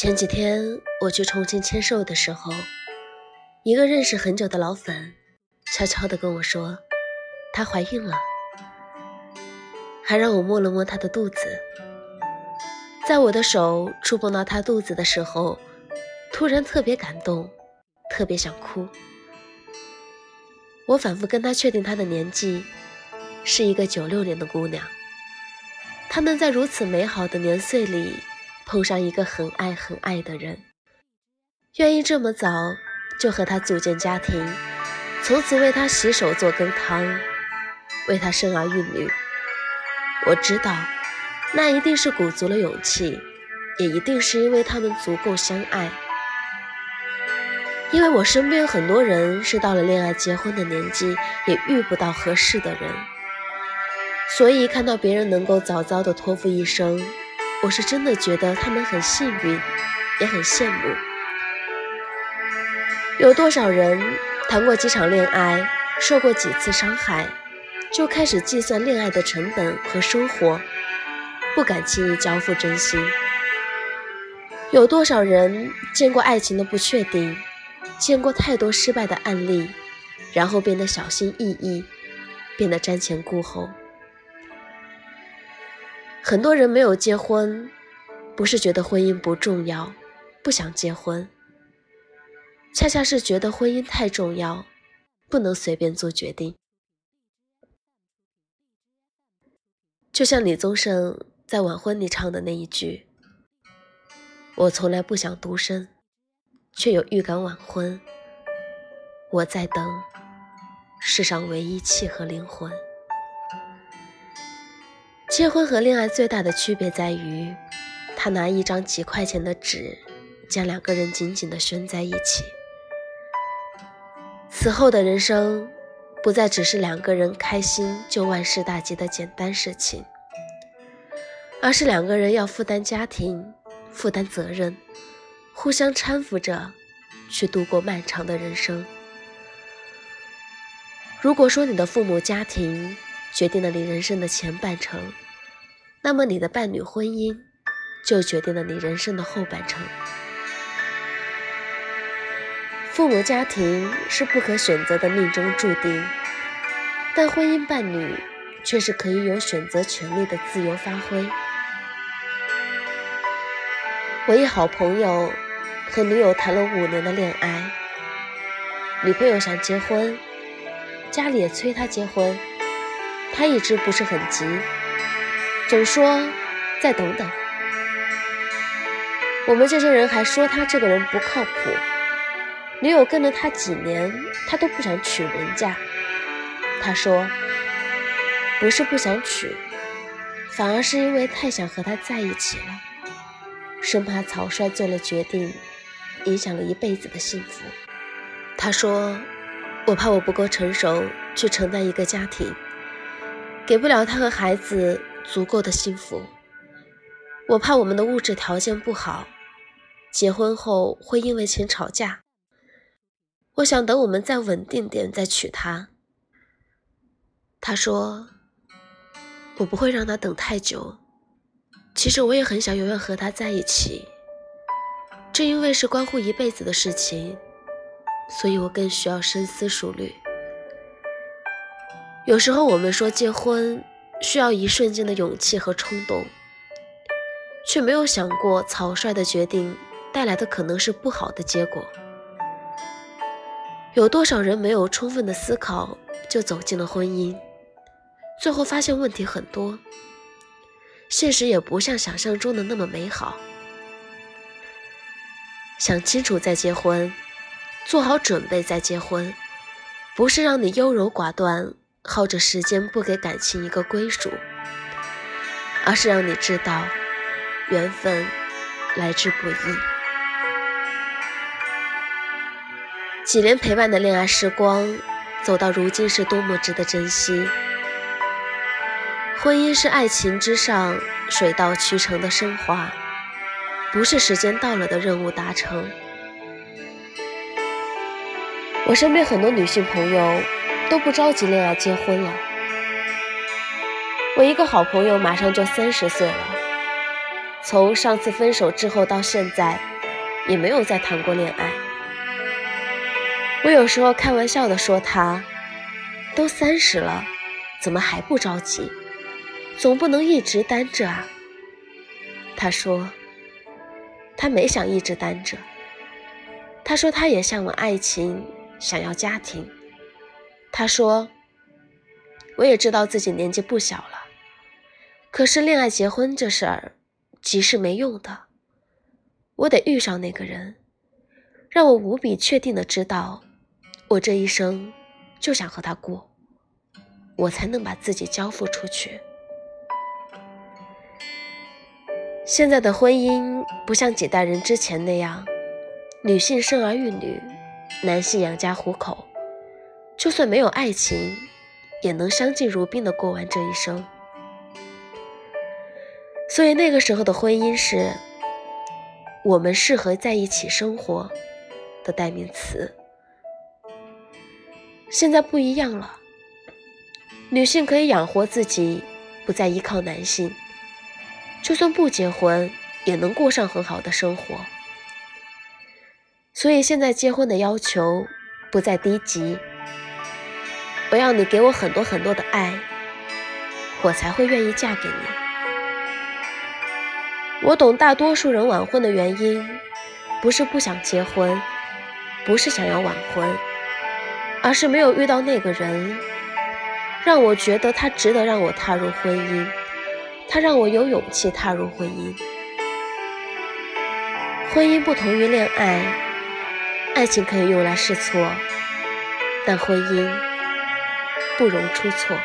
前几天我去重庆签售的时候，一个认识很久的老粉悄悄地跟我说，她怀孕了，还让我摸了摸她的肚子。在我的手触碰到她肚子的时候，突然特别感动，特别想哭。我反复跟她确定她的年纪，是一个九六年的姑娘。她能在如此美好的年岁里。碰上一个很爱很爱的人，愿意这么早就和他组建家庭，从此为他洗手做羹汤，为他生儿育女。我知道，那一定是鼓足了勇气，也一定是因为他们足够相爱。因为我身边很多人是到了恋爱结婚的年纪，也遇不到合适的人，所以看到别人能够早早的托付一生。我是真的觉得他们很幸运，也很羡慕。有多少人谈过几场恋爱，受过几次伤害，就开始计算恋爱的成本和收获，不敢轻易交付真心？有多少人见过爱情的不确定，见过太多失败的案例，然后变得小心翼翼，变得瞻前顾后？很多人没有结婚，不是觉得婚姻不重要，不想结婚，恰恰是觉得婚姻太重要，不能随便做决定。就像李宗盛在晚婚里唱的那一句：“我从来不想独身，却有预感晚婚。我在等世上唯一契合灵魂。”结婚和恋爱最大的区别在于，他拿一张几块钱的纸，将两个人紧紧地拴在一起。此后的人生，不再只是两个人开心就万事大吉的简单事情，而是两个人要负担家庭、负担责任，互相搀扶着去度过漫长的人生。如果说你的父母家庭，决定了你人生的前半程，那么你的伴侣婚姻就决定了你人生的后半程。父母家庭是不可选择的命中注定，但婚姻伴侣却是可以有选择权利的自由发挥。我一好朋友和女友谈了五年的恋爱，女朋友想结婚，家里也催她结婚。他一直不是很急，总说再等等。我们这些人还说他这个人不靠谱。女友跟了他几年，他都不想娶人家。他说，不是不想娶，反而是因为太想和他在一起了，生怕草率做了决定，影响了一辈子的幸福。他说，我怕我不够成熟去承担一个家庭。给不了他和孩子足够的幸福，我怕我们的物质条件不好，结婚后会因为钱吵架。我想等我们再稳定点再娶她。他说：“我不会让他等太久。其实我也很想永远和他在一起，正因为是关乎一辈子的事情，所以我更需要深思熟虑。”有时候我们说结婚需要一瞬间的勇气和冲动，却没有想过草率的决定带来的可能是不好的结果。有多少人没有充分的思考就走进了婚姻，最后发现问题很多，现实也不像想象中的那么美好。想清楚再结婚，做好准备再结婚，不是让你优柔寡断。耗着时间不给感情一个归属，而是让你知道，缘分来之不易。几年陪伴的恋爱时光，走到如今是多么值得珍惜。婚姻是爱情之上水到渠成的升华，不是时间到了的任务达成。我身边很多女性朋友。都不着急恋爱结婚了。我一个好朋友马上就三十岁了，从上次分手之后到现在，也没有再谈过恋爱。我有时候开玩笑的说他，都三十了，怎么还不着急？总不能一直单着啊。他说，他没想一直单着。他说他也向往爱情，想要家庭。他说，我也知道自己年纪不小了，可是恋爱结婚这事儿，急是没用的。我得遇上那个人，让我无比确定的知道。我这一生就想和他过，我才能把自己交付出去。现在的婚姻不像几代人之前那样，女性生儿育女，男性养家糊口，就算没有爱情，也能相敬如宾的过完这一生。所以那个时候的婚姻是我们适合在一起生活的代名词。现在不一样了，女性可以养活自己，不再依靠男性，就算不结婚，也能过上很好的生活。所以现在结婚的要求不再低级，我要你给我很多很多的爱，我才会愿意嫁给你。我懂大多数人晚婚的原因，不是不想结婚，不是想要晚婚。而是没有遇到那个人，让我觉得他值得让我踏入婚姻，他让我有勇气踏入婚姻。婚姻不同于恋爱，爱情可以用来试错，但婚姻不容出错。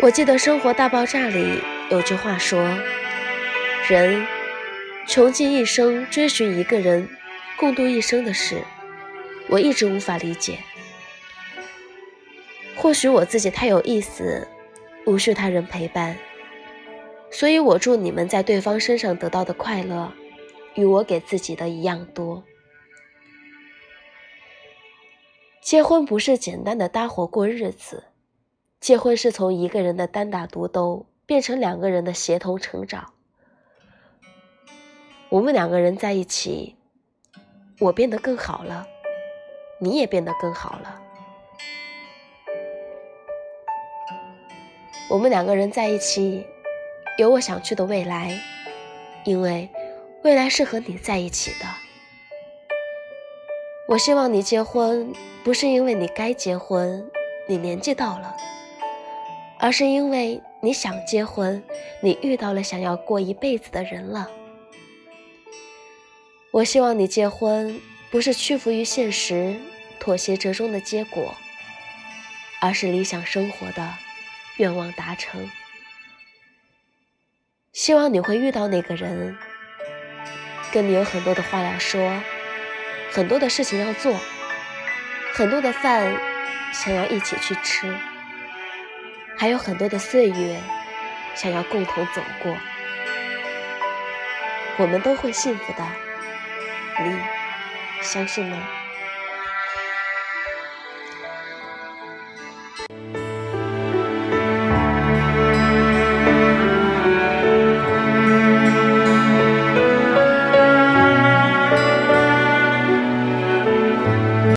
我记得《生活大爆炸》里有句话说：“人穷尽一生追寻一个人，共度一生的事。”我一直无法理解，或许我自己太有意思，无需他人陪伴，所以我祝你们在对方身上得到的快乐，与我给自己的一样多。结婚不是简单的搭伙过日子，结婚是从一个人的单打独斗变成两个人的协同成长。我们两个人在一起，我变得更好了。你也变得更好了。我们两个人在一起，有我想去的未来，因为未来是和你在一起的。我希望你结婚，不是因为你该结婚，你年纪到了，而是因为你想结婚，你遇到了想要过一辈子的人了。我希望你结婚。不是屈服于现实、妥协折中的结果，而是理想生活的愿望达成。希望你会遇到那个人，跟你有很多的话要说，很多的事情要做，很多的饭想要一起去吃，还有很多的岁月想要共同走过。我们都会幸福的，你。相信吗？